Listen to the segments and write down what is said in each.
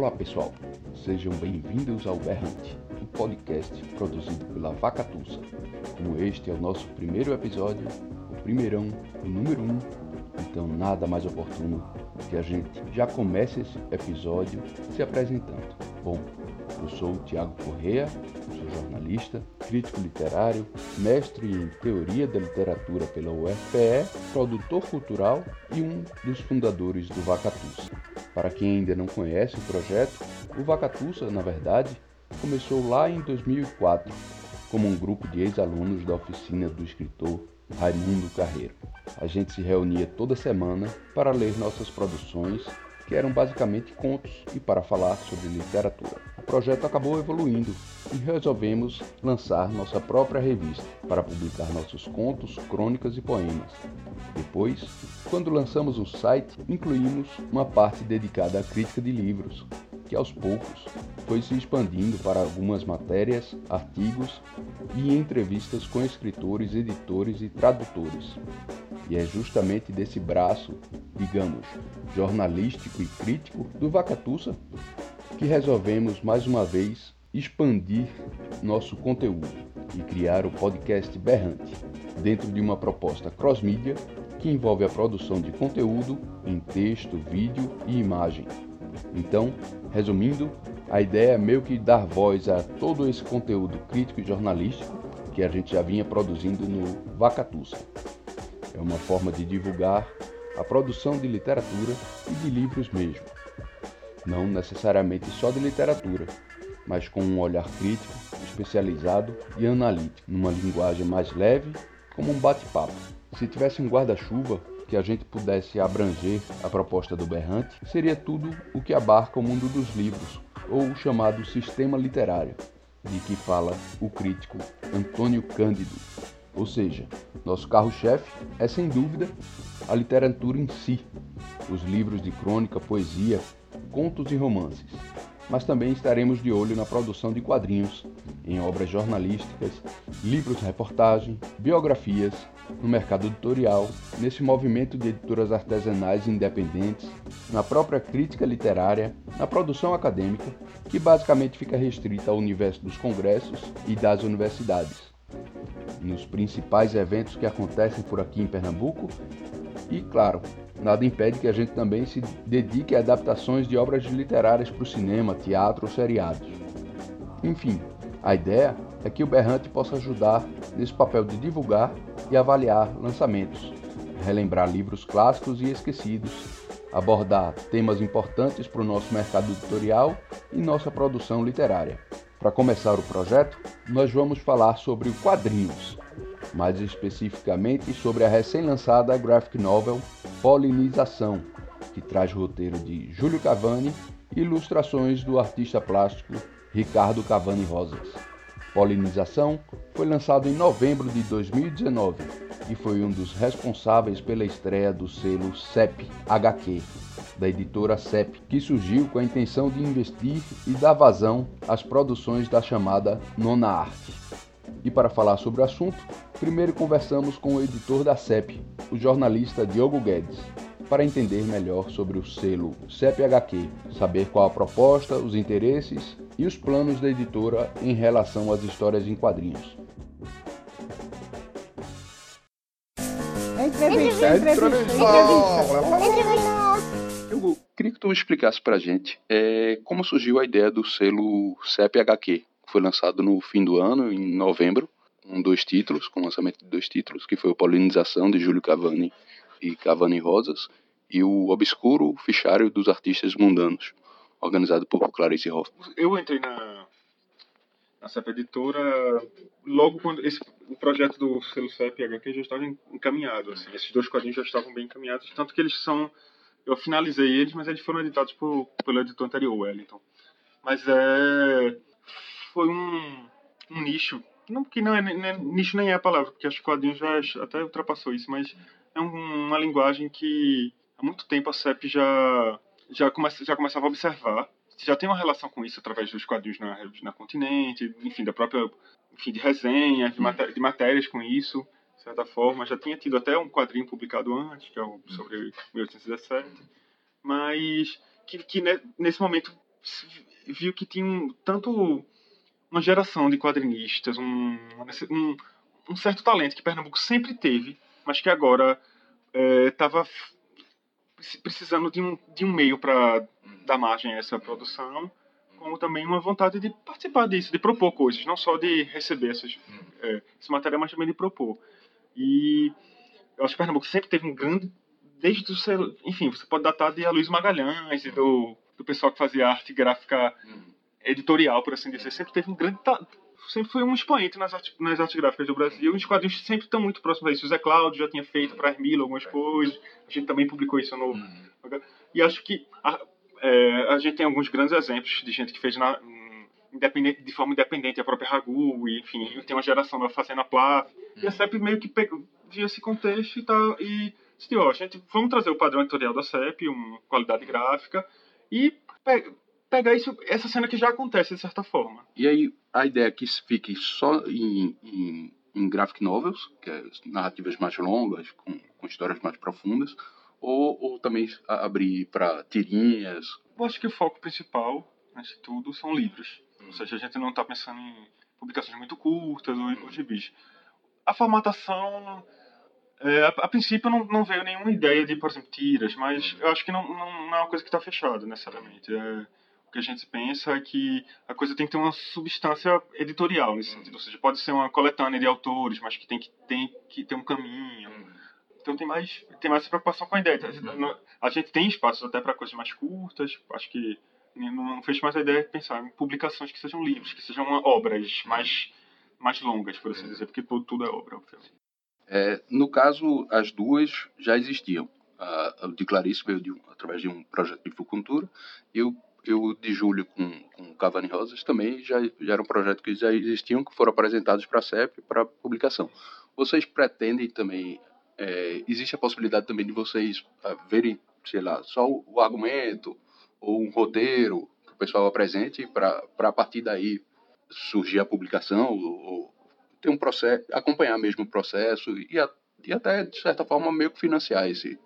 Olá pessoal, sejam bem-vindos ao Berrante, um podcast produzido pela Vacatussa. Como este é o nosso primeiro episódio, o primeirão, o número um, então nada mais oportuno que a gente já comece esse episódio se apresentando. Bom, eu sou o Tiago Correa, sou jornalista, crítico literário, mestre em teoria da literatura pela UFPE, produtor cultural e um dos fundadores do Vacatussa. Para quem ainda não conhece o projeto, o Vacatussa, na verdade, começou lá em 2004 como um grupo de ex-alunos da oficina do escritor Raimundo Carreiro. A gente se reunia toda semana para ler nossas produções que eram basicamente contos e para falar sobre literatura. O projeto acabou evoluindo e resolvemos lançar nossa própria revista para publicar nossos contos, crônicas e poemas. Depois, quando lançamos o site, incluímos uma parte dedicada à crítica de livros, que aos poucos foi se expandindo para algumas matérias, artigos e entrevistas com escritores, editores e tradutores. E é justamente desse braço, digamos, jornalístico e crítico do Vacatussa que resolvemos mais uma vez expandir nosso conteúdo e criar o podcast Berrante, dentro de uma proposta cross-mídia que envolve a produção de conteúdo em texto, vídeo e imagem. Então, resumindo, a ideia é meio que dar voz a todo esse conteúdo crítico e jornalístico que a gente já vinha produzindo no Vacatussa. É uma forma de divulgar a produção de literatura e de livros mesmo. Não necessariamente só de literatura, mas com um olhar crítico, especializado e analítico, numa linguagem mais leve, como um bate-papo. Se tivesse um guarda-chuva que a gente pudesse abranger a proposta do Berrante, seria tudo o que abarca o mundo dos livros, ou o chamado sistema literário, de que fala o crítico Antônio Cândido, ou seja, nosso carro-chefe é sem dúvida a literatura em si, os livros de crônica, poesia, contos e romances. Mas também estaremos de olho na produção de quadrinhos, em obras jornalísticas, livros-reportagem, biografias, no mercado editorial, nesse movimento de editoras artesanais independentes, na própria crítica literária, na produção acadêmica, que basicamente fica restrita ao universo dos congressos e das universidades nos principais eventos que acontecem por aqui em Pernambuco. E, claro, nada impede que a gente também se dedique a adaptações de obras literárias para o cinema, teatro ou seriados. Enfim, a ideia é que o Berrante possa ajudar nesse papel de divulgar e avaliar lançamentos, relembrar livros clássicos e esquecidos, abordar temas importantes para o nosso mercado editorial e nossa produção literária. Para começar o projeto, nós vamos falar sobre quadrinhos, mais especificamente sobre a recém-lançada graphic novel Polinização, que traz roteiro de Júlio Cavani e ilustrações do artista plástico Ricardo Cavani Rosas. Polinização foi lançado em novembro de 2019 e foi um dos responsáveis pela estreia do selo CEP HQ, da editora CEP, que surgiu com a intenção de investir e dar vazão às produções da chamada Nona Arte. E para falar sobre o assunto, primeiro conversamos com o editor da CEP, o jornalista Diogo Guedes, para entender melhor sobre o selo CEP HQ, saber qual a proposta, os interesses e os planos da editora em relação às histórias em quadrinhos. Entrevista, entrevista, entrevista. entrevista. Hugo, queria que tu explicasse pra gente é, como surgiu a ideia do selo CEP HQ, que foi lançado no fim do ano, em novembro, com dois títulos, com o lançamento de dois títulos, que foi o Polinização, de Júlio Cavani e Cavani Rosas, e o Obscuro Fichário dos Artistas Mundanos, organizado por Clarice Hoffman. Eu entrei na, na CEP Editora logo quando esse, o projeto do selo CEP HQ já estava encaminhado. Assim, esses dois quadrinhos já estavam bem encaminhados, tanto que eles são eu finalizei eles, mas eles foram editados por, pelo editor anterior, Wellington. Mas é. Foi um, um nicho. Não, que não é, nicho nem é a palavra, porque acho que o quadrinho já até ultrapassou isso, mas é um, uma linguagem que há muito tempo a CEP já, já, come, já começava a observar. Já tem uma relação com isso através dos quadrinhos na, na Continente, enfim, da própria. Enfim, de resenha, de, maté de matérias com isso de certa forma. Já tinha tido até um quadrinho publicado antes, que é o sobre 1817, mas que, que nesse momento viu que tinha um, tanto uma geração de quadrinistas, um, um, um, certo talento que Pernambuco sempre teve, mas que agora estava é, precisando de um, de um meio para dar margem a essa produção, como também uma vontade de participar disso, de propor coisas, não só de receber essas, é, esse material, mas também de propor. E eu acho que Pernambuco sempre teve um grande. Desde o seu. Enfim, você pode datar de Luiz Magalhães e do, do pessoal que fazia arte gráfica editorial, por assim dizer. Sempre teve um grande. Sempre foi um expoente nas artes, nas artes gráficas do Brasil. Os quadrinhos sempre estão muito próximos a isso. O Zé Cláudio já tinha feito para Hermilo algumas coisas. A gente também publicou isso no. E acho que a, é, a gente tem alguns grandes exemplos de gente que fez na, independente, de forma independente, a própria Ragu, e, enfim, tem uma geração da Fazenda Plaf, e a CEP meio que pegou, via esse contexto e tal, e disse, ó, a gente, vamos trazer o padrão editorial da CEP, uma qualidade gráfica, e pe pegar isso, essa cena que já acontece, de certa forma. E aí, a ideia é que fique só em, em, em graphic novels, que é narrativas mais longas, com, com histórias mais profundas, ou, ou também abrir para tirinhas? Eu acho que o foco principal, nesse tudo, são livros. Ou seja, a gente não está pensando em publicações muito curtas ou, ou gibis. A formatação, é, a, a, princípio não, não veio nenhuma ideia de, por exemplo, tiras, mas eu acho que não, não, não é uma coisa que está fechada necessariamente. É, o que a gente pensa é que a coisa tem que ter uma substância editorial nesse sentido. Ou seja, pode ser uma coletânea de autores, mas que tem que, tem que ter um caminho. Então tem mais, tem mais preocupação com a ideia. A gente tem espaços até para coisas mais curtas, acho que não fez mais a ideia de pensar em publicações que sejam livros, que sejam obras mais, mais longas, por assim dizer, porque tudo, tudo é obra, obviamente. É, no caso, as duas já existiam. A, de Clarice veio de, através de um projeto de Fucultura, e o eu de Júlio com, com Cavani Rosas também já, já era um projeto que já existiam, que foram apresentados para a CEP para publicação. Vocês pretendem também, é, existe a possibilidade também de vocês uh, verem, sei lá, só o, o argumento, ou um roteiro que o pessoal apresente para a partir daí surgir a publicação ou, ou, ter um processo, acompanhar mesmo o processo e, a, e até, de certa forma, meio que financiar esse,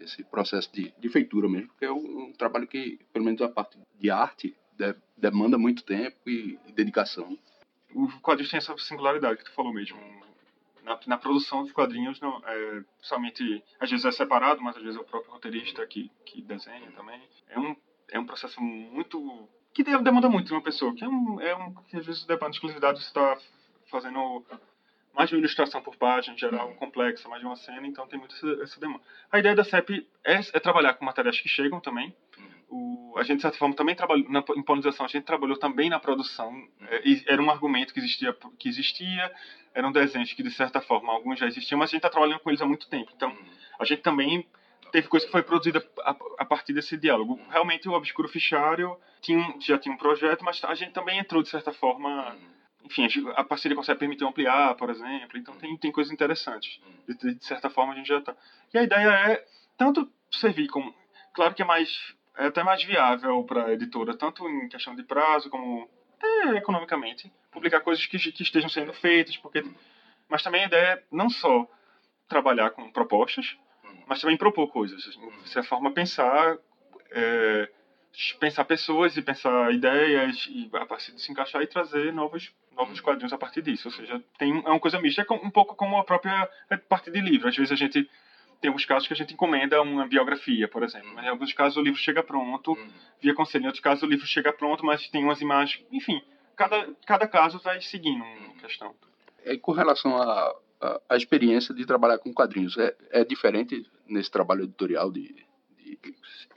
esse processo de, de feitura mesmo, porque é um, um, trabalho que, pelo menos a parte de arte, de, demanda muito tempo e, e dedicação. O quadrinho tem essa singularidade que tu falou mesmo. Na, na produção dos quadrinhos, não, é, somente, às vezes é separado, mas às vezes é o próprio roteirista que, que desenha também. É um é um processo muito. que demanda muito de uma pessoa. Que é um. É um que às vezes, depende de exclusividade, você está fazendo mais de uma ilustração por página, em geral, complexa, mais de uma cena, então tem muito essa, essa demanda. A ideia da CEP é, é, trabalhar com materiais que chegam também. O, a gente, de certa forma, também trabalhou na polinização, a gente trabalhou também na produção. É, era um argumento que existia, que existia, eram desenhos que, de certa forma, alguns já existiam, mas a gente está trabalhando com eles há muito tempo. Então, a gente também teve coisa que foi produzida a, a, partir desse diálogo. Realmente o Obscuro Fichário tinha, já tinha um projeto, mas a gente também entrou de certa forma. Enfim, a parceria com a CEP permitiu ampliar, por exemplo. Então tem, tem coisas interessantes. De, de certa forma a gente já está. E a ideia é tanto servir como. Claro que é mais. É até mais viável para a editora, tanto em questão de prazo como até economicamente, publicar coisas que, que estejam sendo feitas, porque. Mas também a ideia é não só trabalhar com propostas, mas também propor coisas. Assim, Essa forma pensar, é, pensar pessoas e pensar ideias e a partir de se encaixar e trazer novos novos quadrinhos a partir disso. Ou seja, tem é uma coisa mista, é um pouco como a própria parte de livro. Às vezes a gente tem alguns casos que a gente encomenda uma biografia, por exemplo. Mas em alguns casos o livro chega pronto, via conselho. Em outros casos o livro chega pronto, mas tem umas imagens. Enfim, cada, cada caso vai seguindo uma questão. E com relação a a, a experiência de trabalhar com quadrinhos é, é diferente nesse trabalho editorial de,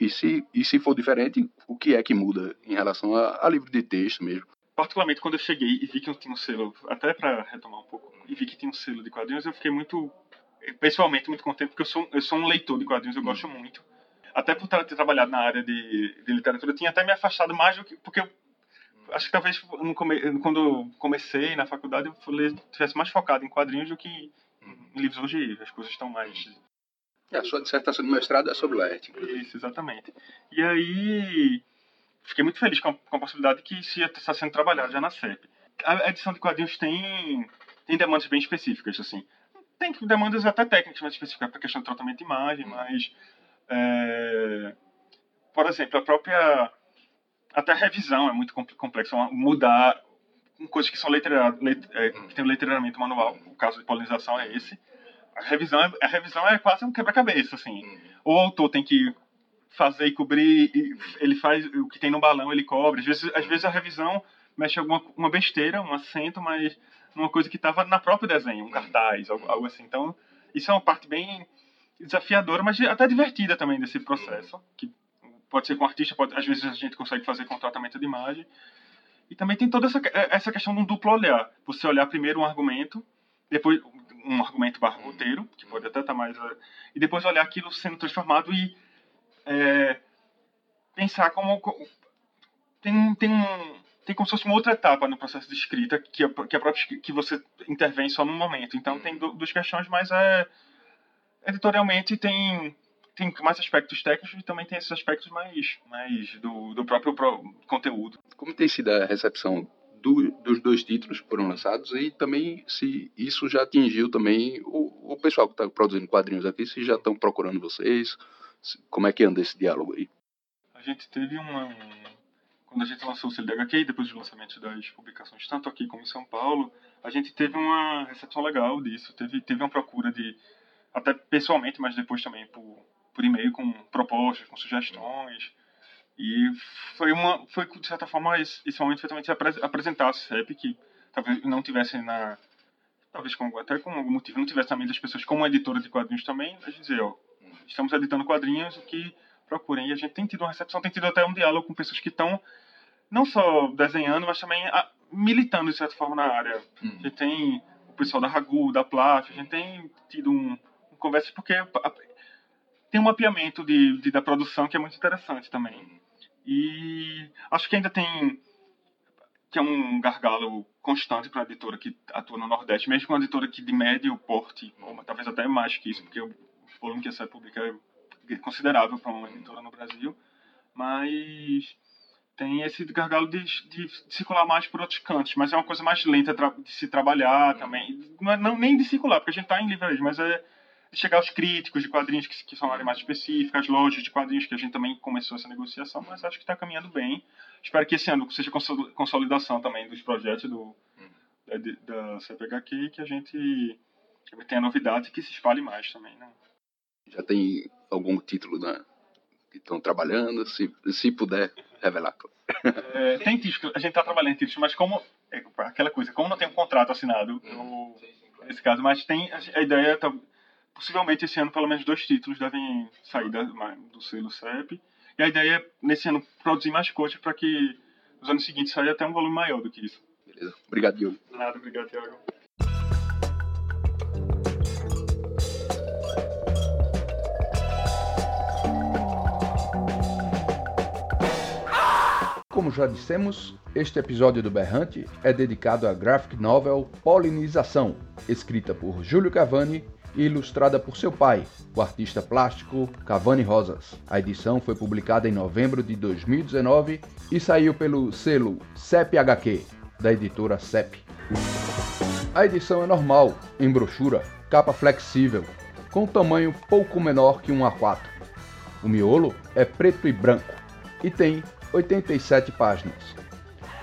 e se e se for diferente o que é que muda em relação a, a livro de texto mesmo? Particularmente quando eu cheguei e vi que tinha um selo até para retomar um pouco e vi que tinha um selo de quadrinhos eu fiquei muito pessoalmente muito contente porque eu sou eu sou um leitor de quadrinhos eu gosto muito. Até por ter trabalhado na área de, de literatura eu tinha até me afastado mais do que porque eu acho que talvez come, quando comecei na faculdade eu tivesse mais focado em quadrinhos do que em livros hoje as coisas estão mais a sua dissertação de mestrado é sobre Laerte. Isso, exatamente. E aí fiquei muito feliz com a, com a possibilidade que isso está sendo trabalhado já na CEP. A edição de quadrinhos tem tem demandas bem específicas assim. Tem demandas até técnicas mais específicas para a questão de tratamento de imagem, mas é, por exemplo, a própria até a revisão é muito complexo, mudar coisas que são letreradas, let, é, que tem o letreiramento manual. O caso de polinização é esse. A revisão é, a revisão é quase um quebra-cabeça, assim. Uhum. O autor tem que fazer e cobrir, e ele faz o que tem no balão, ele cobre. Às vezes, às vezes a revisão mexe alguma uma besteira, um acento, mas uma coisa que estava na próprio desenho, um cartaz, algo, algo, assim. Então, isso é uma parte bem desafiadora, mas até divertida também desse processo, que pode ser com artista, pode, às vezes a gente consegue fazer com tratamento de imagem. E também tem toda essa, essa questão de um duplo olhar. Você olhar primeiro um argumento, depois um argumento barra roteiro, que pode até estar tá mais... Eh, e depois olhar aquilo sendo transformado e é, pensar como... Tem, tem um tem como se fosse uma outra etapa no processo de escrita que é, que é própria que você intervém só num momento. Então tem duas questões, mas é editorialmente tem tem mais aspectos técnicos e também tem esses aspectos mais mais do, do próprio pro, conteúdo. Como tem sido a recepção do, dos dois títulos que foram lançados e também se isso já atingiu também o, o pessoal que está produzindo quadrinhos aqui, se já estão procurando vocês, se, como é que anda esse diálogo aí? A gente teve uma quando a gente lançou o CLDHQ e depois do lançamento das publicações, tanto aqui como em São Paulo, a gente teve uma recepção legal disso. Teve, teve uma procura de, até pessoalmente, mas depois também por, por e-mail com propostas, com sugestões. E foi, uma, foi de certa forma, esse, esse momento foi também apresentar a CEP, que talvez não tivesse na. Talvez com, até com algum motivo não tivesse na mente das pessoas como editora de quadrinhos também, a dizer, ó, estamos editando quadrinhos, o que procurem. E a gente tem tido uma recepção, tem tido até um diálogo com pessoas que estão não só desenhando, mas também a, militando de certa forma na área. Hum. A gente tem o pessoal da Ragu, da Plaf, a gente tem tido um, um conversa porque a, tem um mapeamento de, de, da produção que é muito interessante também. E acho que ainda tem que é um gargalo constante para a editora que atua no Nordeste, mesmo uma editora que de médio porte, ou talvez até mais que isso, porque o volume que essa publica é considerável para uma editora no Brasil, mas tem esse gargalo de, de, circular mais por outros cantos, mas é uma coisa mais lenta de se trabalhar também. Não, é, não nem de circular, porque a gente está em livraria, mas é chegar aos críticos de quadrinhos que, que são áreas mais específicas, lojas de quadrinhos que a gente também começou essa negociação, mas acho que está caminhando bem. Espero que esse ano seja consolidação também dos projetos do, da, da CPHQ e que a gente tenha novidades e que se espalhe mais também. Né? Já tem algum título né, que estão trabalhando, se, se puder revelar. É, tem títulos, a gente está trabalhando em títulos, mas como é, aquela coisa, como não tem um contrato assinado, hum, eu, nesse caso, mas tem a ideia, tá, possivelmente esse ano pelo menos dois títulos devem sair da, do selo CEP, e a ideia é nesse ano produzir mais coisas para que nos anos seguintes saia até um volume maior do que isso. Beleza. Obrigado, Diogo. Nada, obrigado, Thiago. Como já dissemos, este episódio do Berrante é dedicado à graphic novel Polinização, escrita por Júlio Cavani e ilustrada por seu pai, o artista plástico Cavani Rosas. A edição foi publicada em novembro de 2019 e saiu pelo selo CEP HQ, da editora CEP. A edição é normal, em brochura, capa flexível, com tamanho pouco menor que um A4. O miolo é preto e branco e tem 87 páginas.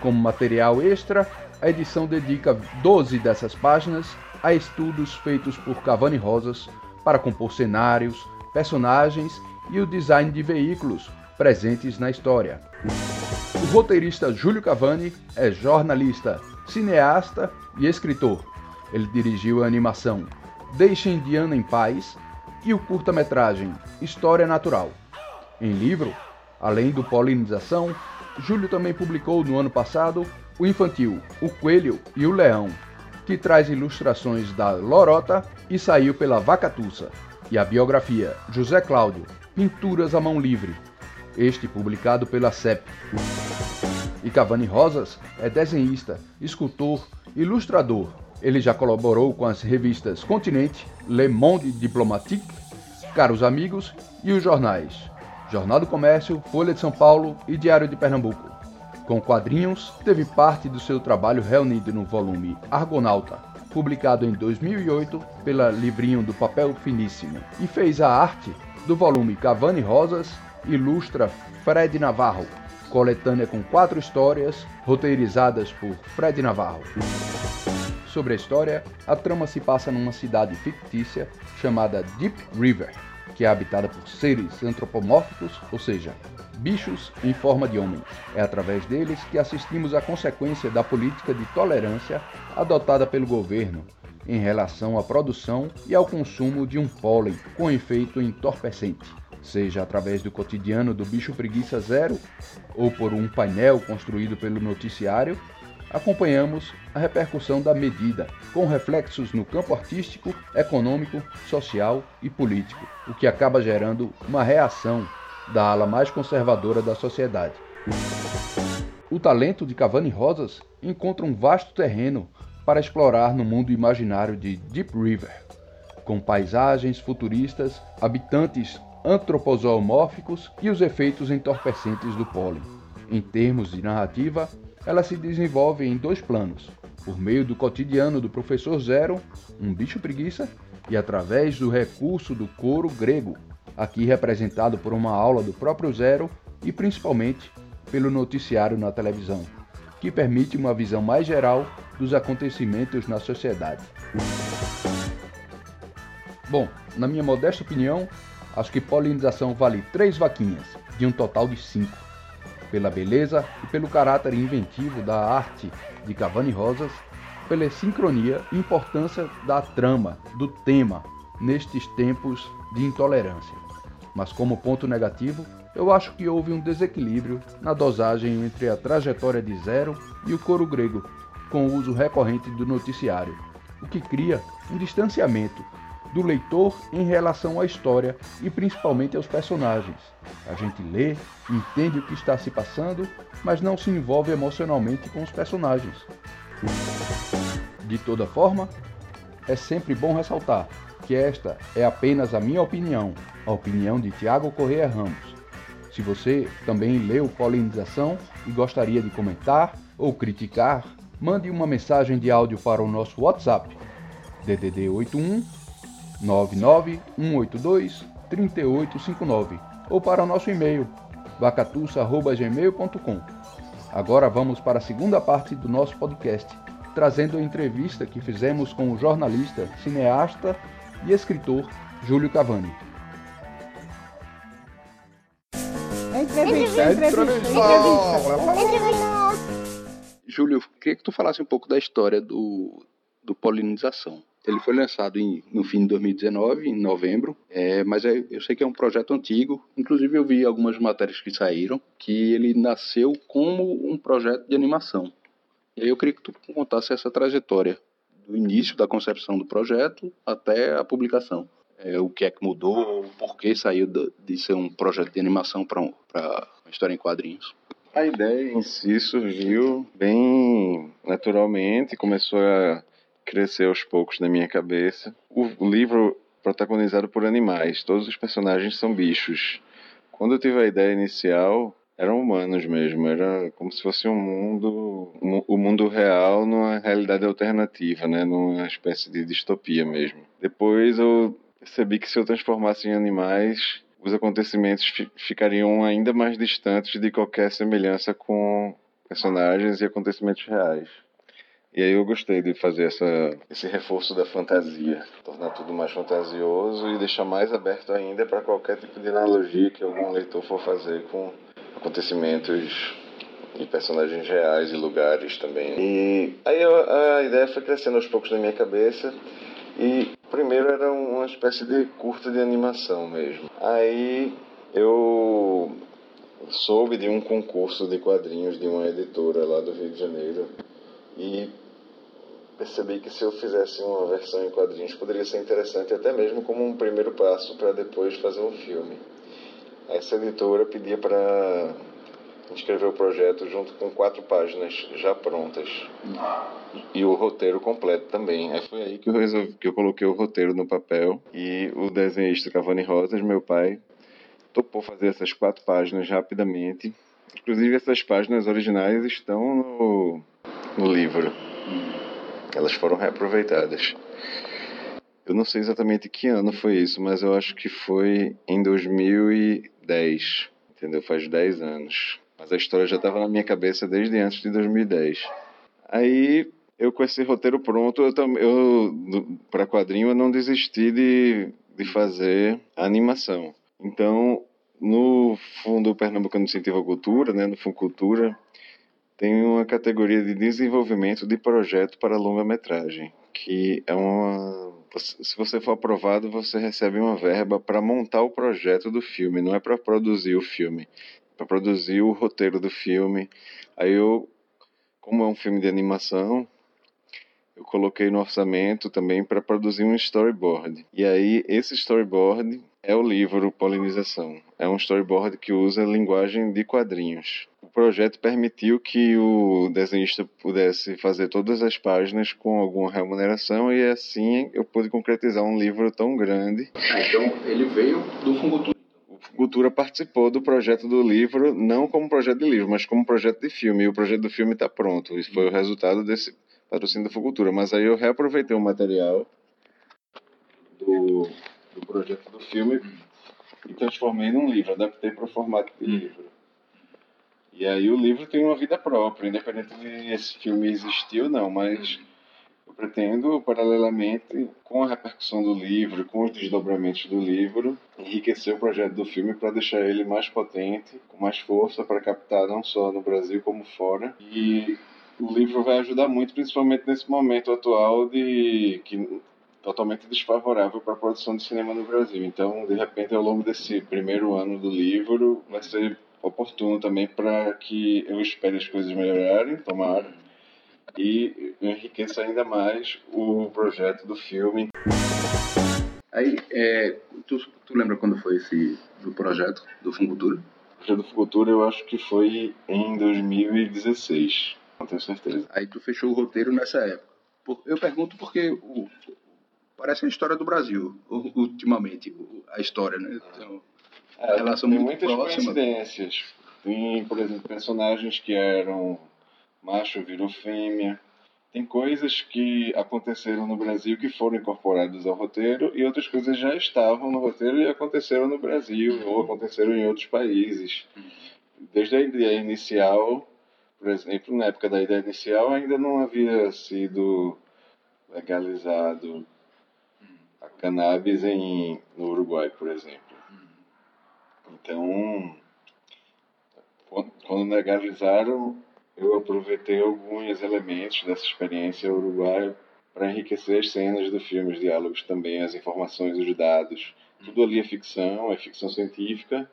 Como material extra, a edição dedica 12 dessas páginas a estudos feitos por Cavani Rosas para compor cenários, personagens e o design de veículos presentes na história. O roteirista Júlio Cavani é jornalista, cineasta e escritor. Ele dirigiu a animação Deixa Indiana em Paz e o curta-metragem História Natural. Em livro, Além do Polinização, Júlio também publicou no ano passado o infantil O Coelho e o Leão, que traz ilustrações da Lorota e saiu pela Vacatussa, e a biografia José Cláudio, Pinturas à Mão Livre, este publicado pela CEP. E Cavani Rosas é desenhista, escultor, ilustrador. Ele já colaborou com as revistas Continente, Le Monde Diplomatique, Caros Amigos e os jornais Jornal do Comércio, Folha de São Paulo e Diário de Pernambuco. Com quadrinhos, teve parte do seu trabalho reunido no volume Argonauta, publicado em 2008 pela Livrinho do Papel Finíssimo, e fez a arte do volume Cavani Rosas Ilustra Fred Navarro, coletânea com quatro histórias, roteirizadas por Fred Navarro. Sobre a história, a trama se passa numa cidade fictícia chamada Deep River, que é habitada por seres antropomórficos, ou seja, bichos em forma de homens. É através deles que assistimos à consequência da política de tolerância adotada pelo governo em relação à produção e ao consumo de um pólen com efeito entorpecente, seja através do cotidiano do bicho preguiça zero ou por um painel construído pelo noticiário acompanhamos a repercussão da medida, com reflexos no campo artístico, econômico, social e político, o que acaba gerando uma reação da ala mais conservadora da sociedade. O talento de Cavani Rosas encontra um vasto terreno para explorar no mundo imaginário de Deep River, com paisagens futuristas, habitantes antropozoomórficos e os efeitos entorpecentes do pólen. Em termos de narrativa, ela se desenvolve em dois planos: por meio do cotidiano do professor Zero, um bicho preguiça, e através do recurso do coro grego, aqui representado por uma aula do próprio Zero e principalmente pelo noticiário na televisão, que permite uma visão mais geral dos acontecimentos na sociedade. Bom, na minha modesta opinião, acho que polinização vale três vaquinhas, de um total de cinco pela beleza e pelo caráter inventivo da arte de Cavani Rosas, pela sincronia e importância da trama, do tema, nestes tempos de intolerância. Mas como ponto negativo, eu acho que houve um desequilíbrio na dosagem entre a trajetória de Zero e o coro grego, com o uso recorrente do noticiário, o que cria um distanciamento do leitor em relação à história e principalmente aos personagens. A gente lê, entende o que está se passando, mas não se envolve emocionalmente com os personagens. De toda forma, é sempre bom ressaltar que esta é apenas a minha opinião, a opinião de Tiago Correia Ramos. Se você também leu Polinização e gostaria de comentar ou criticar, mande uma mensagem de áudio para o nosso WhatsApp DDD 81 99182 3859 ou para o nosso e-mail vacatussa.gmail.com. Agora vamos para a segunda parte do nosso podcast, trazendo a entrevista que fizemos com o jornalista, cineasta e escritor Júlio Cavani. Entrevista, entrevista, entrevista. Júlio, queria que tu falasse um pouco da história do, do polinização. Ele foi lançado em, no fim de 2019, em novembro, é, mas é, eu sei que é um projeto antigo. Inclusive, eu vi algumas matérias que saíram que ele nasceu como um projeto de animação. E aí eu queria que tu contasse essa trajetória, do início da concepção do projeto até a publicação. É, o que é que mudou, por que saiu de, ser um projeto de animação para um, uma história em quadrinhos. A ideia em si surgiu bem naturalmente, começou a crescer aos poucos na minha cabeça. O livro protagonizado por animais, todos os personagens são bichos. Quando eu tive a ideia inicial, eram humanos mesmo, era como se fosse um mundo, um, o mundo real numa realidade alternativa, né, numa espécie de distopia mesmo. Depois eu percebi que se eu transformasse em animais, os acontecimentos ficariam ainda mais distantes de qualquer semelhança com personagens e acontecimentos reais. E aí eu gostei de fazer essa, esse reforço da fantasia, tornar tudo mais fantasioso e deixar mais aberto ainda para qualquer tipo de analogia que algum leitor for fazer com acontecimentos e personagens reais e lugares também. E aí a, a ideia foi crescendo aos poucos na minha cabeça e primeiro era uma espécie de curta de animação mesmo. Aí eu soube de um concurso de quadrinhos de uma editora lá do Rio de Janeiro e percebi que se eu fizesse uma versão em quadrinhos poderia ser interessante até mesmo como um primeiro passo para depois fazer um filme. Essa editora pedia para escrever o projeto junto com quatro páginas já prontas e o roteiro completo também. Aí foi aí que eu resolvi que eu coloquei o roteiro no papel e o desenhista Cavani Rosas, meu pai, topou fazer essas quatro páginas rapidamente. Inclusive essas páginas originais estão no no livro. Elas foram reaproveitadas. Eu não sei exatamente que ano foi isso, mas eu acho que foi em 2010. Entendeu? Faz 10 anos. Mas a história já estava na minha cabeça desde antes de 2010. Aí eu com esse roteiro pronto, eu, eu para quadrinho eu não desisti de, de fazer a animação. Então, no Fundo Pernambucano de Incentivo à Cultura, né, no Fundo Cultura, tem uma categoria de desenvolvimento de projeto para longa-metragem, que é uma se você for aprovado, você recebe uma verba para montar o projeto do filme, não é para produzir o filme, para produzir o roteiro do filme. Aí eu, como é um filme de animação, eu coloquei no orçamento também para produzir um storyboard. E aí esse storyboard é o livro Polinização. É um storyboard que usa linguagem de quadrinhos. O projeto permitiu que o desenhista pudesse fazer todas as páginas com alguma remuneração e assim eu pude concretizar um livro tão grande. Ah, então ele veio do Fungutura. O Fungutura participou do projeto do livro, não como projeto de livro, mas como projeto de filme. E o projeto do filme está pronto. Isso foi o resultado desse patrocínio da Fungutura. Mas aí eu reaproveitei o material do do projeto do filme e transformei num livro, adaptei para o formato de livro. E aí o livro tem uma vida própria, independente de esse filme existir ou não, mas eu pretendo, paralelamente, com a repercussão do livro, com os desdobramentos do livro, enriquecer o projeto do filme para deixar ele mais potente, com mais força para captar não só no Brasil como fora. E o livro vai ajudar muito, principalmente nesse momento atual de que totalmente desfavorável para a produção de cinema no Brasil. Então, de repente, ao longo desse primeiro ano do livro, vai ser oportuno também para que eu espere as coisas melhorarem, tomara, e enriqueça ainda mais o projeto do filme. Aí, é, tu, tu lembra quando foi esse do projeto do Funcultura? O projeto do Funcultura eu acho que foi em 2016, não tenho certeza. Aí tu fechou o roteiro nessa época. Eu pergunto porque o, parece a história do Brasil, ultimamente, a história, né? Então, é, relação tem muito muitas próxima. coincidências. Tem, por exemplo, personagens que eram macho virou fêmea. Tem coisas que aconteceram no Brasil que foram incorporadas ao roteiro e outras coisas já estavam no roteiro e aconteceram no Brasil ou aconteceram em outros países. Desde a ideia inicial, por exemplo, na época da ideia inicial ainda não havia sido legalizado a cannabis em, no Uruguai, por exemplo. Então, quando legalizaram, eu aproveitei alguns elementos dessa experiência uruguaia para enriquecer as cenas do filme, os diálogos também, as informações, os dados. Tudo ali é ficção, é ficção científica,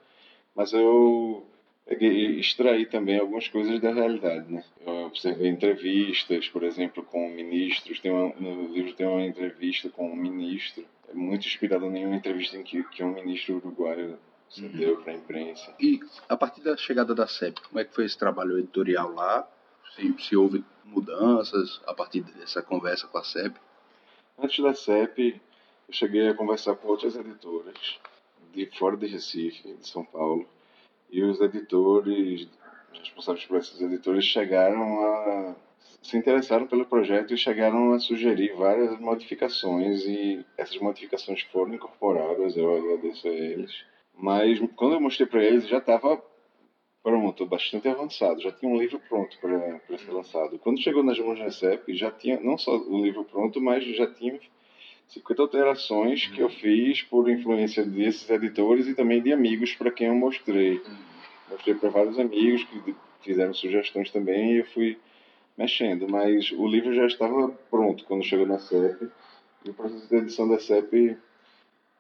mas eu extrair também algumas coisas da realidade, né? Eu observei entrevistas, por exemplo, com ministros. Tem uma, no livro tem uma entrevista com um ministro, é muito inspirado em uma entrevista em que, que um ministro uruguaio uhum. deu para a imprensa. E a partir da chegada da CEP, como é que foi esse trabalho editorial lá? Se, se houve mudanças a partir dessa conversa com a CEP? Antes da CEP, eu cheguei a conversar com outras editoras de fora de Recife, de São Paulo, e os editores, responsáveis por esses editores, chegaram a se interessaram pelo projeto e chegaram a sugerir várias modificações e essas modificações foram incorporadas, eu agradeço a eles. Mas quando eu mostrei para eles já estava pronto, bastante avançado, já tinha um livro pronto para ser lançado. Quando chegou nas mãos da CEP, já tinha não só o livro pronto, mas já tinha 50 alterações que eu fiz por influência desses editores e também de amigos para quem eu mostrei. Mostrei para vários amigos que fizeram sugestões também e eu fui mexendo, mas o livro já estava pronto quando chegou na CEP. E o processo de edição da CEP,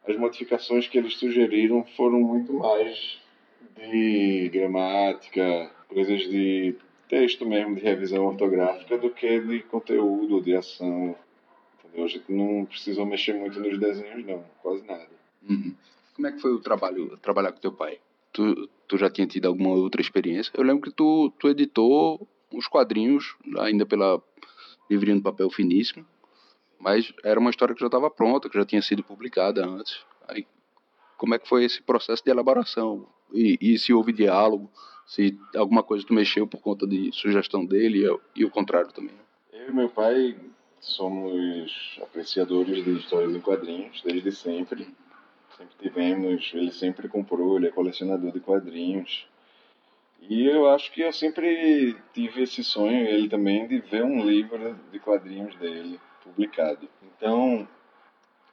as modificações que eles sugeriram foram muito mais de gramática, coisas de texto mesmo, de revisão ortográfica, do que de conteúdo, de ação. Gente não precisou mexer muito nos desenhos, não, quase nada. Uhum. Como é que foi o trabalho, trabalhar com teu pai? Tu, tu já tinha tido alguma outra experiência? Eu lembro que tu, tu editou uns quadrinhos, ainda pela livrinha no papel finíssimo, mas era uma história que já estava pronta, que já tinha sido publicada antes. Aí, como é que foi esse processo de elaboração? E, e se houve diálogo? Se alguma coisa tu mexeu por conta de sugestão dele e, e o contrário também? Eu e meu pai somos apreciadores de histórias em quadrinhos desde sempre. Sempre tivemos, ele sempre comprou, ele é colecionador de quadrinhos. E eu acho que eu sempre tive esse sonho, ele também, de ver um livro de quadrinhos dele publicado. Então,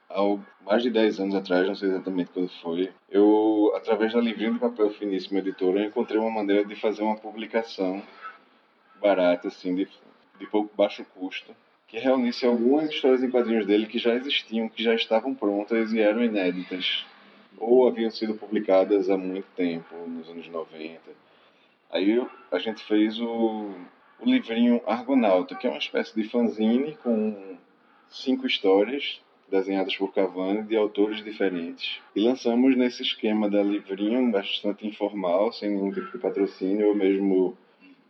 há mais de 10 anos atrás, não sei exatamente quando foi, eu, através da Livrinho de Papel Finíssimo Editora, eu encontrei uma maneira de fazer uma publicação barata, assim, de, de pouco baixo custo, que reunisse algumas histórias em quadrinhos dele que já existiam, que já estavam prontas e eram inéditas, ou haviam sido publicadas há muito tempo, nos anos 90. Aí a gente fez o, o livrinho Argonauta, que é uma espécie de fanzine com cinco histórias desenhadas por Cavani de autores diferentes. E lançamos nesse esquema da livrinho bastante informal, sem nenhum tipo de patrocínio, ou mesmo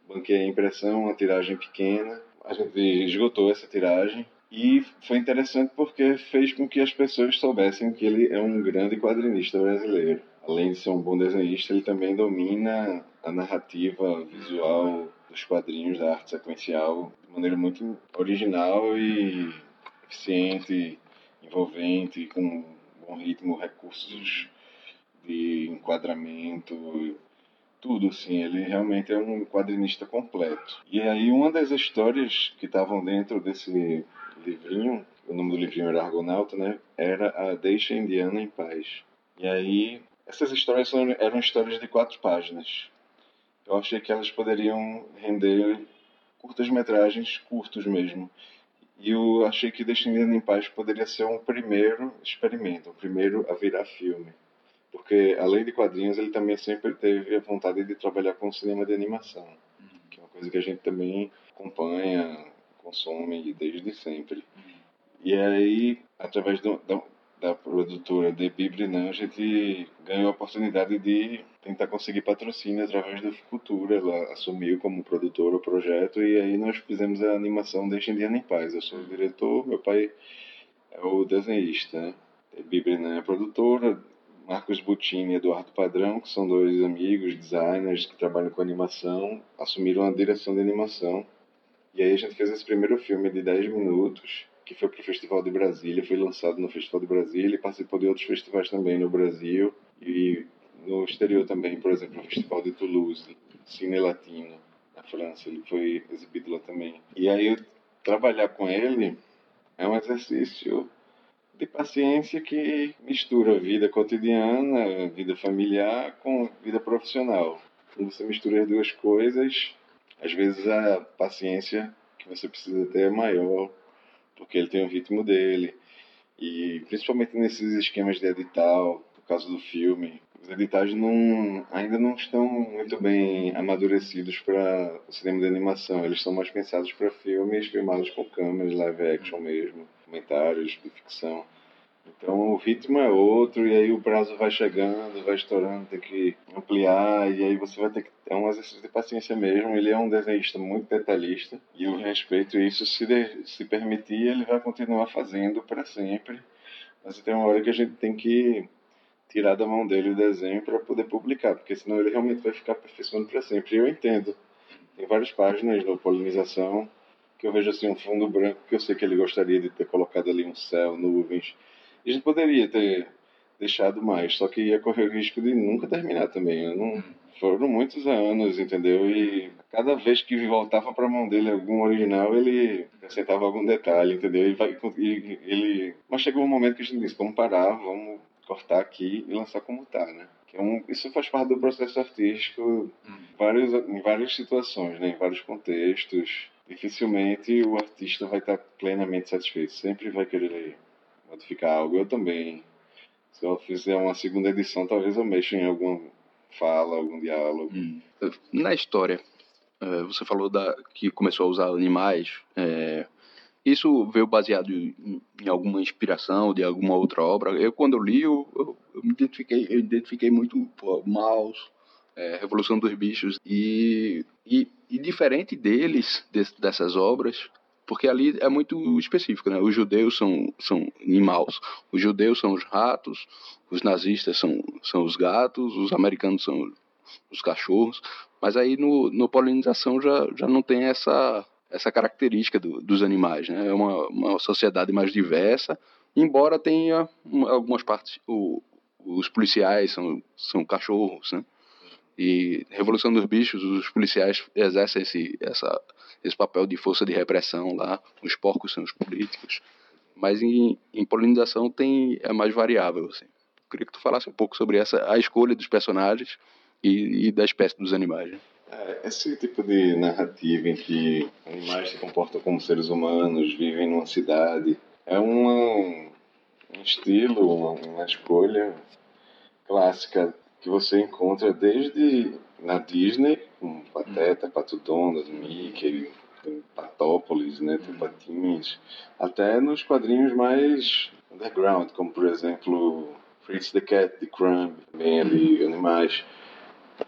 banquei a impressão, uma tiragem pequena. A gente esgotou essa tiragem e foi interessante porque fez com que as pessoas soubessem que ele é um grande quadrinista brasileiro. Além de ser um bom desenhista, ele também domina a narrativa visual dos quadrinhos da arte sequencial de maneira muito original e eficiente, envolvente, com bom ritmo, recursos de enquadramento, tudo, assim. Ele realmente é um quadrinista completo. E aí, uma das histórias que estavam dentro desse livrinho, o nome do livrinho era Argonauta, né? Era a Deixa a Indiana em Paz. E aí, essas histórias eram histórias de quatro páginas. Eu achei que elas poderiam render curtas-metragens curtos mesmo. E eu achei que Deixa a Indiana em Paz poderia ser um primeiro experimento, um primeiro a virar filme porque além de quadrinhos ele também sempre teve a vontade de trabalhar com cinema de animação, uhum. que é uma coisa que a gente também acompanha, consome desde sempre. Uhum. E aí, através do, da, da, produtora de Bibrinan, a gente ganhou a oportunidade de tentar conseguir patrocínio através da Cultura. Ela assumiu como produtora o projeto e aí nós fizemos a animação Deixa Indiana em Paz. Eu sou o diretor, meu pai é o desenhista, né? Bibrinan é a produtora, Marcos Butini e Eduardo Padrão, que são dois amigos, designers que trabalham com animação, assumiram a direção de animação. E aí a gente fez esse primeiro filme de 10 minutos, que foi para o Festival de Brasília, foi lançado no Festival de Brasília e participou de outros festivais também no Brasil e no exterior também, por exemplo, no Festival de Toulouse, Cine Latino, na França, ele foi exibido lá também. E aí trabalhar com ele é um exercício de paciência que mistura vida cotidiana, vida familiar com vida profissional. Quando você mistura as duas coisas, às vezes a paciência que você precisa ter é maior, porque ele tem o ritmo dele. E principalmente nesses esquemas de edital, no caso do filme, os editais não, ainda não estão muito bem amadurecidos para o cinema de animação. Eles são mais pensados para filmes filmados com câmeras, live action mesmo comentários de ficção. Então o ritmo é outro, e aí o prazo vai chegando, vai estourando, tem que ampliar, e aí você vai ter que ter um exercício de paciência mesmo. Ele é um desenhista muito detalhista, e eu respeito isso. Se, de, se permitir, ele vai continuar fazendo para sempre. Mas tem uma hora que a gente tem que tirar da mão dele o desenho para poder publicar, porque senão ele realmente vai ficar aperfeiçoando para sempre. E eu entendo. Tem várias páginas no Polinização que eu vejo assim um fundo branco que eu sei que ele gostaria de ter colocado ali um céu, nuvens. E a gente poderia ter deixado mais, só que ia correr o risco de nunca terminar também. Não, foram muitos anos, entendeu? E cada vez que voltava para a mão dele algum original, ele acrescentava algum detalhe, entendeu? E, vai, e ele... Mas chegou um momento que a gente disse: vamos parar, vamos cortar aqui e lançar como tá, né? É isso faz parte do processo artístico hum. vários, em várias situações, né? em vários contextos dificilmente o artista vai estar plenamente satisfeito. Sempre vai querer modificar algo. Eu também. Se eu fizer uma segunda edição, talvez eu mexa em alguma fala, algum diálogo. Hum. Na história, é, você falou da, que começou a usar animais. É, isso veio baseado em, alguma inspiração de alguma outra obra? Eu, quando eu li, eu, eu, eu me identifiquei, eu identifiquei muito pô, Maus, é, Revolução dos Bichos. E, e, e diferente deles, dessas obras, porque ali é muito específico, né? Os judeus são, são animais, os judeus são os ratos, os nazistas são, são os gatos, os americanos são os cachorros, mas aí no, no polinização já, já não tem essa, essa característica do, dos animais, né? É uma, uma sociedade mais diversa, embora tenha algumas partes, o, os policiais são, são cachorros, né? E Revolução dos Bichos, os policiais exercem esse, essa, esse papel de força de repressão lá, os porcos são os políticos. Mas em, em polinização tem, é mais variável, assim. Eu queria que tu falasse um pouco sobre essa, a escolha dos personagens e, e da espécie dos animais. Né? É, esse tipo de narrativa em que animais se comportam como seres humanos, vivem numa cidade, é uma, um estilo, uma, uma escolha clássica que você encontra desde na Disney, com Pateta, Pato Donald, Mickey, Patópolis, né, tem Patins, até nos quadrinhos mais underground, como por exemplo Fritz the Cat, The Crumb, bem ali, animais.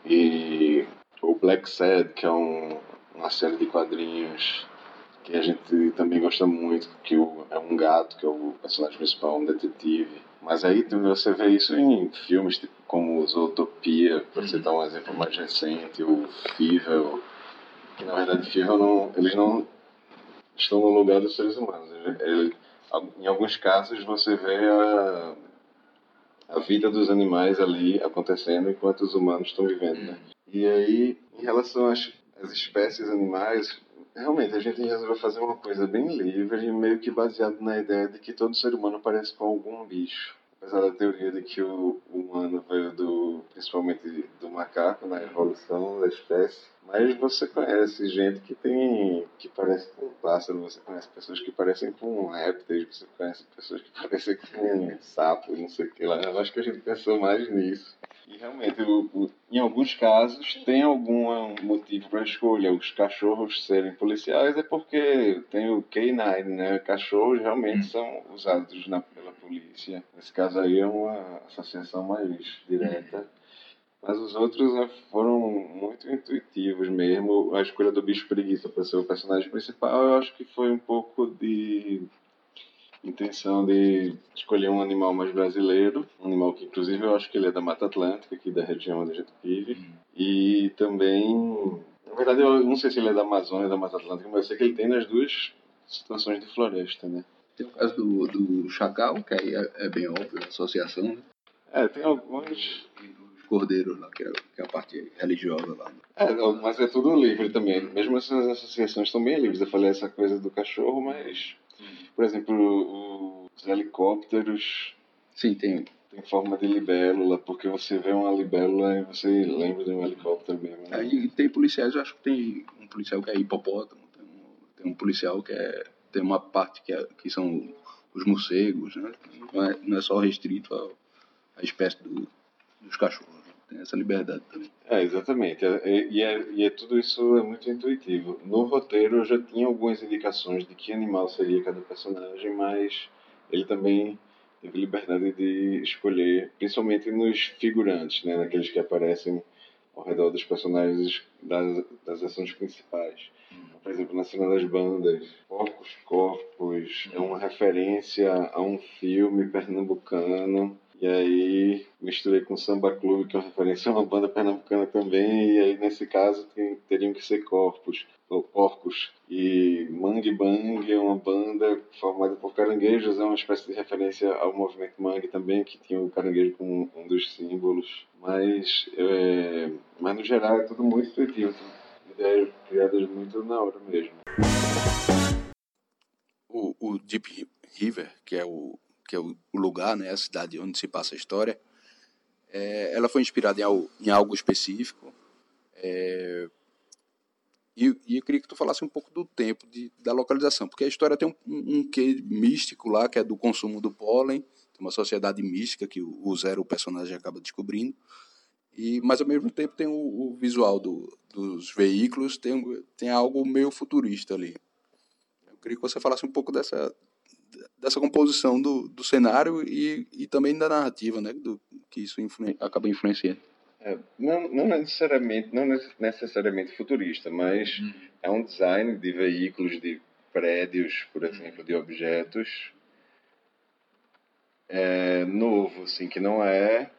E o Black Sad, que é um, uma série de quadrinhos que a gente também gosta muito, que é um gato, que é o personagem principal, um detetive. Mas aí você vê isso em filmes tipo, como Zootopia, para você dar um exemplo mais recente, o Fível, que na verdade Fível não, eles não estão no lugar dos seres humanos. Ele, ele, em alguns casos você vê a, a vida dos animais ali acontecendo enquanto os humanos estão vivendo, né? E aí, em relação às, às espécies animais, realmente a gente resolveu fazer uma coisa bem livre, meio que baseado na ideia de que todo ser humano parece com algum bicho. Apesar da teoria de que o humano veio do, principalmente do macaco na evolução da espécie, mas você conhece gente que tem que parece com um pássaro, você conhece pessoas que parecem com répteis, você conhece pessoas que parecem com um sapo, não sei o que lá. Eu acho que a gente pensou mais nisso. E realmente, o, o, em alguns casos, tem algum motivo para a escolha. Os cachorros serem policiais é porque tem o K9, né? Cachorros realmente são usados na, pela polícia. Nesse caso aí é uma associação mais direta. Mas os outros né, foram muito intuitivos mesmo. A escolha do bicho preguiça para ser o personagem principal, eu acho que foi um pouco de intenção de escolher um animal mais brasileiro, um animal que inclusive eu acho que ele é da Mata Atlântica, aqui da região onde a gente vive, uhum. e também, na verdade eu não sei se ele é da Amazônia ou da Mata Atlântica, mas eu sei que ele tem nas duas situações de floresta, né? Tem o caso do, do chacal, que aí é, é bem óbvio, a associação, né? É, tem alguns... Os cordeiros lá, que é, que é a parte religiosa lá. É, mas é tudo livre também. Mesmo essas associações estão bem livres. Eu falei essa coisa do cachorro, mas por exemplo, os helicópteros. Sim, tem. Tem forma de libélula, porque você vê uma libélula e você lembra de um helicóptero mesmo. Né? e tem policiais, eu acho que tem um policial que é hipopótamo, tem um, tem um policial que é. Tem uma parte que, é, que são os morcegos, né? Não é, não é só restrito à, à espécie do, dos cachorros tem essa liberdade também. É, exatamente. É, é, e, é, e é, tudo isso é muito intuitivo. No roteiro eu já tinha algumas indicações de que animal seria cada personagem, mas ele também teve liberdade de escolher, principalmente nos figurantes, né, naqueles que aparecem ao redor dos personagens das, das ações principais. Por exemplo, na cena das bandas, Porcos Corpos é uma referência a um filme pernambucano e aí misturei com Samba Clube, que é uma referência a uma banda pernambucana também, e aí nesse caso tem, teriam que ser corpos, ou porcos. E Mangue Bang é uma banda formada por caranguejos, é uma espécie de referência ao movimento Mangue também, que tinha o caranguejo como um dos símbolos. Mas, é, mas no geral é tudo muito intuitivo, ideias criadas muito na hora mesmo. O, o Deep River, que é o que é o lugar, né, a cidade onde se passa a história, é, ela foi inspirada em algo, em algo específico. É, e, e, eu queria que tu falasse um pouco do tempo de, da localização, porque a história tem um, um, um quê místico lá, que é do consumo do pólen, tem uma sociedade mística que o, o Zero, o personagem, acaba descobrindo. E, mas ao mesmo tempo tem o, o visual do, dos veículos, tem, tem algo meio futurista ali. Eu queria que você falasse um pouco dessa, dessa composição do, do cenário e, e também da narrativa, né? Do, que isso influen acaba influenciando. É, não, não necessariamente não necessariamente futurista, mas uhum. é um design de veículos, de prédios, por exemplo, de objetos é, novo, assim, que não é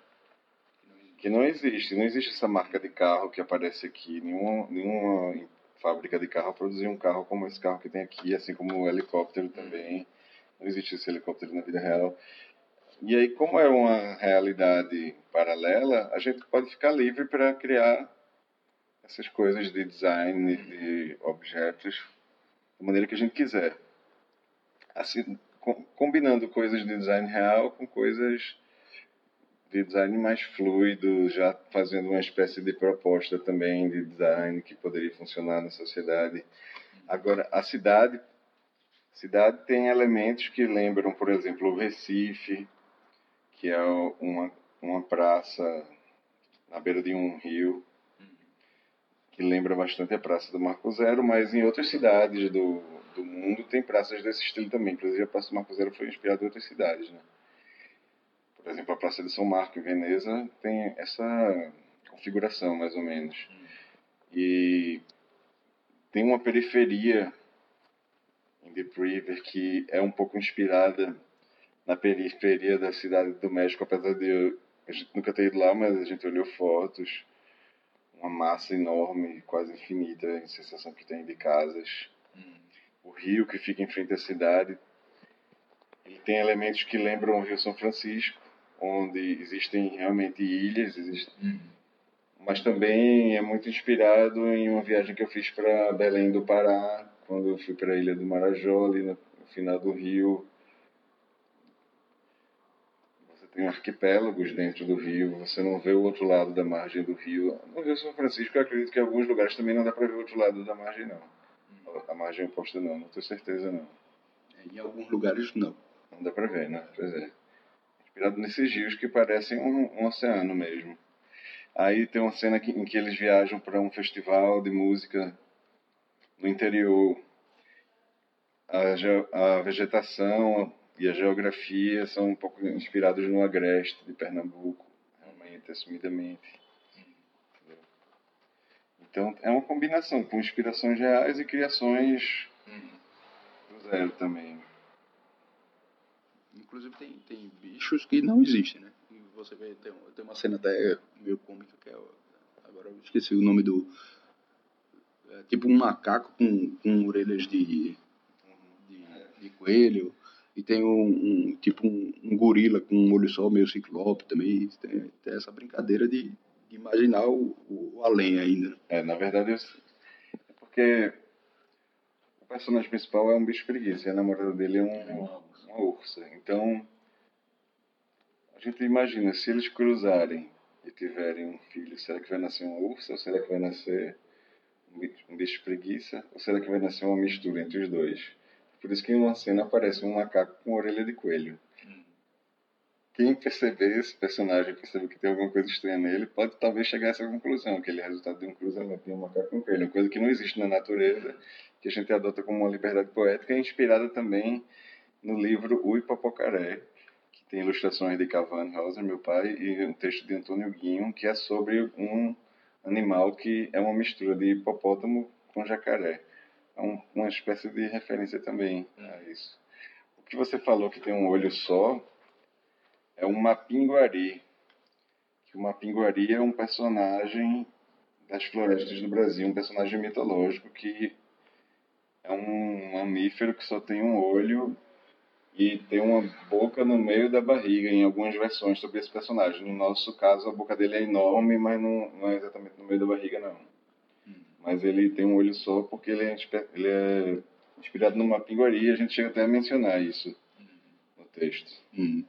que não existe, não existe essa marca de carro que aparece aqui, nenhuma, nenhuma fábrica de carro produziu um carro como esse carro que tem aqui, assim como o helicóptero também não existe esse helicóptero na vida real. E aí, como é uma realidade paralela, a gente pode ficar livre para criar essas coisas de design, de objetos, da maneira que a gente quiser. Assim, combinando coisas de design real com coisas de design mais fluido, já fazendo uma espécie de proposta também de design que poderia funcionar na sociedade. Agora, a cidade, cidade tem elementos que lembram, por exemplo, o Recife, que é uma, uma praça na beira de um rio, que lembra bastante a Praça do Marco Zero, mas em outras cidades do, do mundo tem praças desse estilo também. Inclusive, a Praça do Marco Zero foi inspirada em outras cidades, né? Por exemplo, a Praça de São Marco, em Veneza, tem essa configuração, mais ou menos. E tem uma periferia em Deep River que é um pouco inspirada na periferia da cidade do México, apesar de eu, a gente nunca ter ido lá, mas a gente olhou fotos, uma massa enorme, quase infinita, a sensação que tem de casas. Hum. O rio que fica em frente à cidade, ele tem elementos que lembram o Rio São Francisco, onde existem realmente ilhas, existe... Hum. mas também é muito inspirado em uma viagem que eu fiz para Belém do Pará, quando eu fui para a Ilha do Marajó, ali no final do rio, tem arquipélagos dentro do rio, você não vê o outro lado da margem do rio. No Rio São Francisco, eu acredito que em alguns lugares também não dá para ver o outro lado da margem, não. A margem oposta, não, não tenho certeza, não. É, em alguns lugares, não. Não dá para ver, né? Pois é. Inspirado nesses rios que parecem um, um oceano mesmo. Aí tem uma cena que, em que eles viajam para um festival de música no interior. A, a vegetação, e a geografia são um pouco inspirados no agreste de Pernambuco, realmente, assumidamente. Então é uma combinação com inspirações reais e criações do zero também. Inclusive tem, tem bichos que não existem, né? E você vê, tem, tem uma cena até meio cômica que é. Agora eu esqueci o nome do. É tipo um macaco com, com orelhas de, de, de coelho e tem um, um tipo um, um, gorila com um olho só, meio ciclope também. Tem, tem essa brincadeira de, de imaginar o, o, além ainda. É, na verdade, eu, é porque o personagem principal é um bicho preguiça e a namorada dele é um, uma ursa. Então, a gente imagina, se eles cruzarem e tiverem um filho, será que vai nascer uma ursa ou será que vai nascer um bicho, preguiça? Ou será que vai nascer uma mistura entre os dois? Por isso que em uma cena aparece um macaco com orelha de coelho. Quem perceber esse personagem, perceber que tem alguma coisa estranha nele, pode talvez chegar a essa conclusão, que ele é resultado de um cruzamento de um macaco com coelho. Uma coisa que não existe na natureza, que a gente adota como uma liberdade poética, inspirada também no livro O Ipapocaré, que tem ilustrações de Cavani Rosa, meu pai, e um texto de Antônio Guinho, que é sobre um animal que é uma mistura de hipopótamo com jacaré é um, uma espécie de referência também a isso. O que você falou que tem um olho só é um mapinguari. O mapinguari é um personagem das florestas do Brasil, um personagem mitológico que é um mamífero que só tem um olho e tem uma boca no meio da barriga em algumas versões sobre esse personagem. No nosso caso, a boca dele é enorme, mas não, não é exatamente no meio da barriga, não mas ele tem um olho só porque ele é, ele é inspirado numa pinguaria. A gente chega até a mencionar isso no texto. Hum.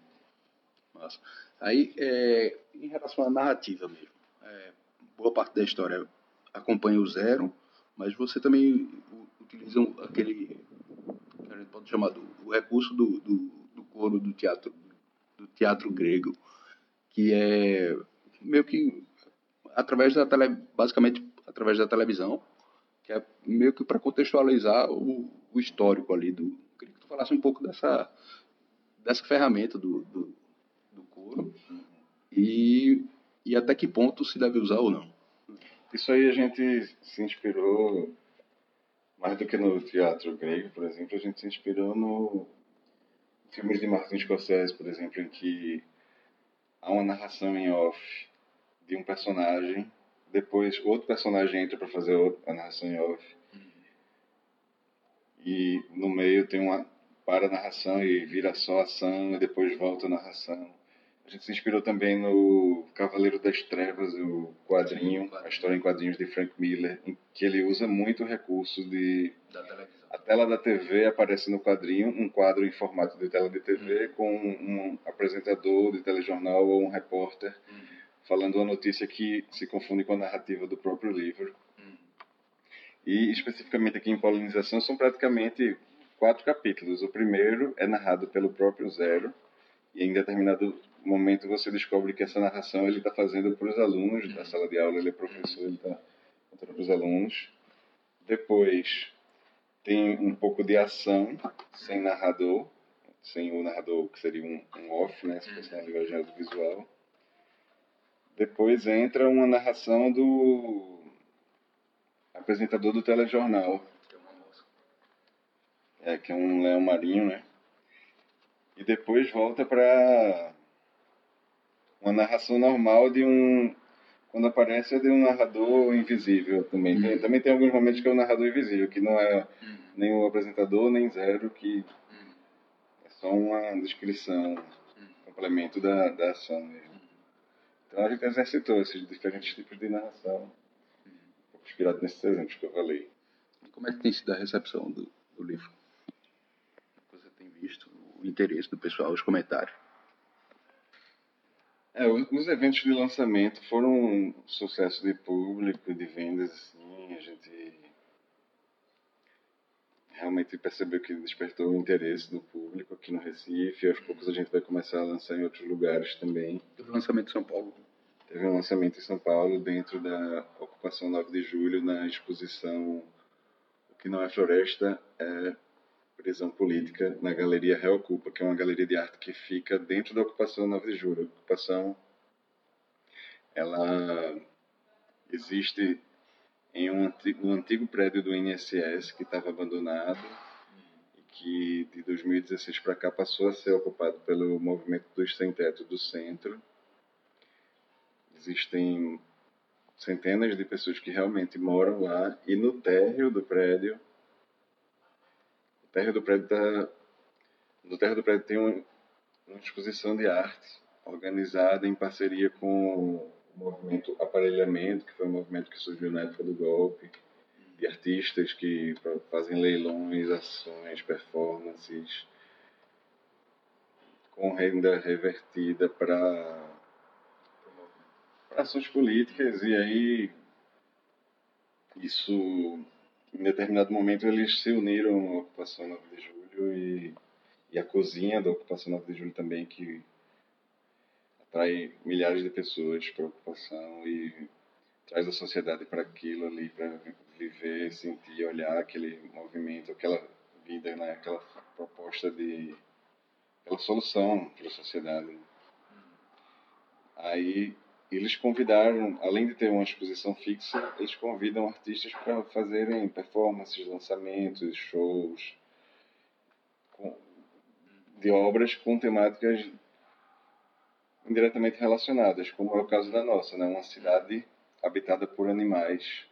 Massa. Aí, é, em relação à narrativa mesmo, é, boa parte da história acompanha o zero, mas você também utiliza aquele, a gente pode chamar do, o recurso do, do, do coro do teatro, do teatro grego, que é meio que através da tele, basicamente através da televisão, que é meio que para contextualizar o, o, histórico ali do. Queria que tu falasse um pouco dessa, dessa ferramenta do, do, do coro e, e até que ponto se deve usar ou não. Isso aí a gente se inspirou, mais do que no teatro grego, por exemplo, a gente se inspirou no filmes de Martin Scorsese, por exemplo, em que há uma narração em off de um personagem depois outro personagem entra para fazer a narração em off. E no meio tem uma para a narração e vira só ação e depois volta a narração. A gente se inspirou também no Cavaleiro das Trevas, o quadrinho, a história em quadrinhos de Frank Miller, em que ele usa muito o recurso de a tela da TV aparece no quadrinho, um quadro em formato de tela de TV uhum. com um apresentador de telejornal ou um repórter uhum. falando uma notícia que se confunde com a narrativa do próprio livro. Uhum. E especificamente aqui em Polinização são praticamente quatro capítulos. O primeiro é narrado pelo próprio Zero e em determinado momento você descobre que essa narração ele está fazendo para os alunos da sala de aula. Ele é professor, ele está contando para os alunos. Depois tem um pouco de ação sem narrador, sem o narrador que seria um, um off, né, se fosse na linguagem audiovisual. Depois entra uma narração do apresentador do telejornal, é, que é um leão marinho, né? E depois volta para uma narração normal de um. Quando aparece é de um narrador invisível também. Uhum. Tem, também tem alguns momentos que é o um narrador invisível, que não é uhum. nem o apresentador, nem zero, que uhum. é só uma descrição, uhum. complemento da, da ação mesmo. Então a gente exercitou esses diferentes tipos de narração, um pouco inspirado nesses exemplos que eu falei. E como é que tem sido a recepção do, do livro? visto o interesse do pessoal, os comentários. É, os eventos de lançamento foram um sucesso de público, de vendas, assim, a gente realmente percebeu que despertou o interesse do público aqui no Recife, aos poucos a gente vai começar a lançar em outros lugares também. Teve lançamento em São Paulo? Teve um lançamento em São Paulo, dentro da Ocupação 9 de Julho, na exposição O que não é floresta é prisão política na Galeria Reocupa, que é uma galeria de arte que fica dentro da ocupação 9 de julho. A ocupação ela existe em um antigo, um antigo prédio do INSS que estava abandonado e que de 2016 para cá passou a ser ocupado pelo movimento dos sem teto do centro. Existem centenas de pessoas que realmente moram lá e no térreo do prédio térreo do prédio tá, no térreo do prédio tem uma, uma exposição de arte organizada em parceria com o movimento Aparelhamento, que foi um movimento que surgiu na época do golpe, de artistas que fazem leilões, ações, performances, com renda revertida para ações políticas, e aí isso em determinado momento eles se uniram à ocupação 9 de julho e, e a cozinha da ocupação 9 de julho também, que atrai milhares de pessoas para a ocupação e traz a sociedade para aquilo ali, para viver, sentir, olhar aquele movimento, aquela vida, né? aquela proposta de aquela solução para a sociedade. Aí eles convidaram, além de ter uma exposição fixa, eles convidam artistas para fazerem performances, lançamentos, shows de obras com temáticas indiretamente relacionadas, como é o caso da nossa, né? uma cidade habitada por animais.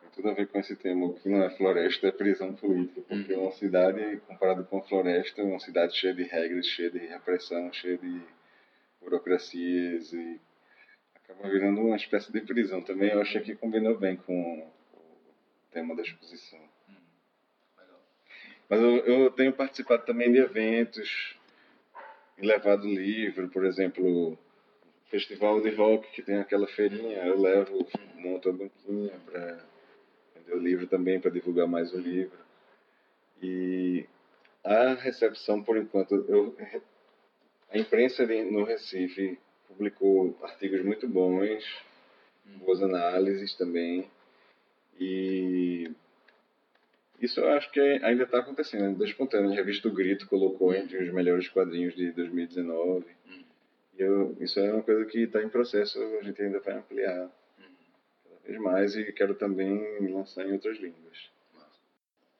Tem tudo a ver com esse tema, o que não é floresta é prisão política, porque uhum. uma cidade, comparado com a floresta, é uma cidade cheia de regras, cheia de repressão, cheia de burocracias e acaba virando uma espécie de prisão também. Eu achei que combinou bem com o tema da exposição. Hum, Mas eu, eu, tenho participado também de eventos e levado livro, por exemplo, festival de rock que tem aquela feirinha, eu levo, monto a banquinha para vender o livro também, para divulgar mais o livro. E a recepção, por enquanto, eu, a imprensa no Recife publicou artigos muito bons, boas análises também. E isso eu acho que ainda está acontecendo, ainda está espontâneo. A revista do Grito colocou entre os melhores quadrinhos de 2019. Hum. E eu, isso é uma coisa que está em processo, a gente ainda vai ampliar cada vez mais e quero também lançar em outras línguas.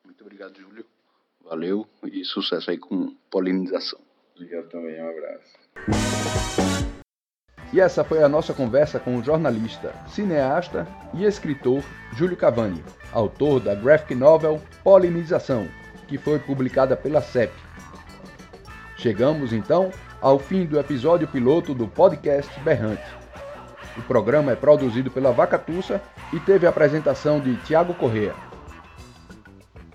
Muito obrigado, Júlio. Valeu e sucesso aí com polinização. Obrigado também, um abraço. E essa foi a nossa conversa com o jornalista, cineasta e escritor Júlio Cavani, autor da graphic novel Polinização, que foi publicada pela CEP. Chegamos então ao fim do episódio piloto do podcast Berrante. O programa é produzido pela Vacatussa e teve a apresentação de Tiago Correa.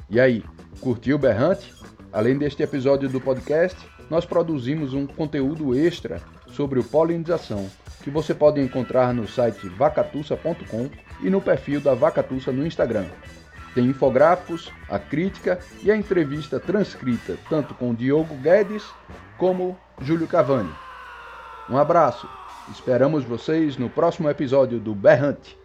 E aí, curtiu Berrante? Além deste episódio do podcast, nós produzimos um conteúdo extra sobre o polinização, que você pode encontrar no site vacatussa.com e no perfil da Vacatussa no Instagram. Tem infográficos, a crítica e a entrevista transcrita tanto com Diogo Guedes como Júlio Cavani. Um abraço. Esperamos vocês no próximo episódio do Berrante.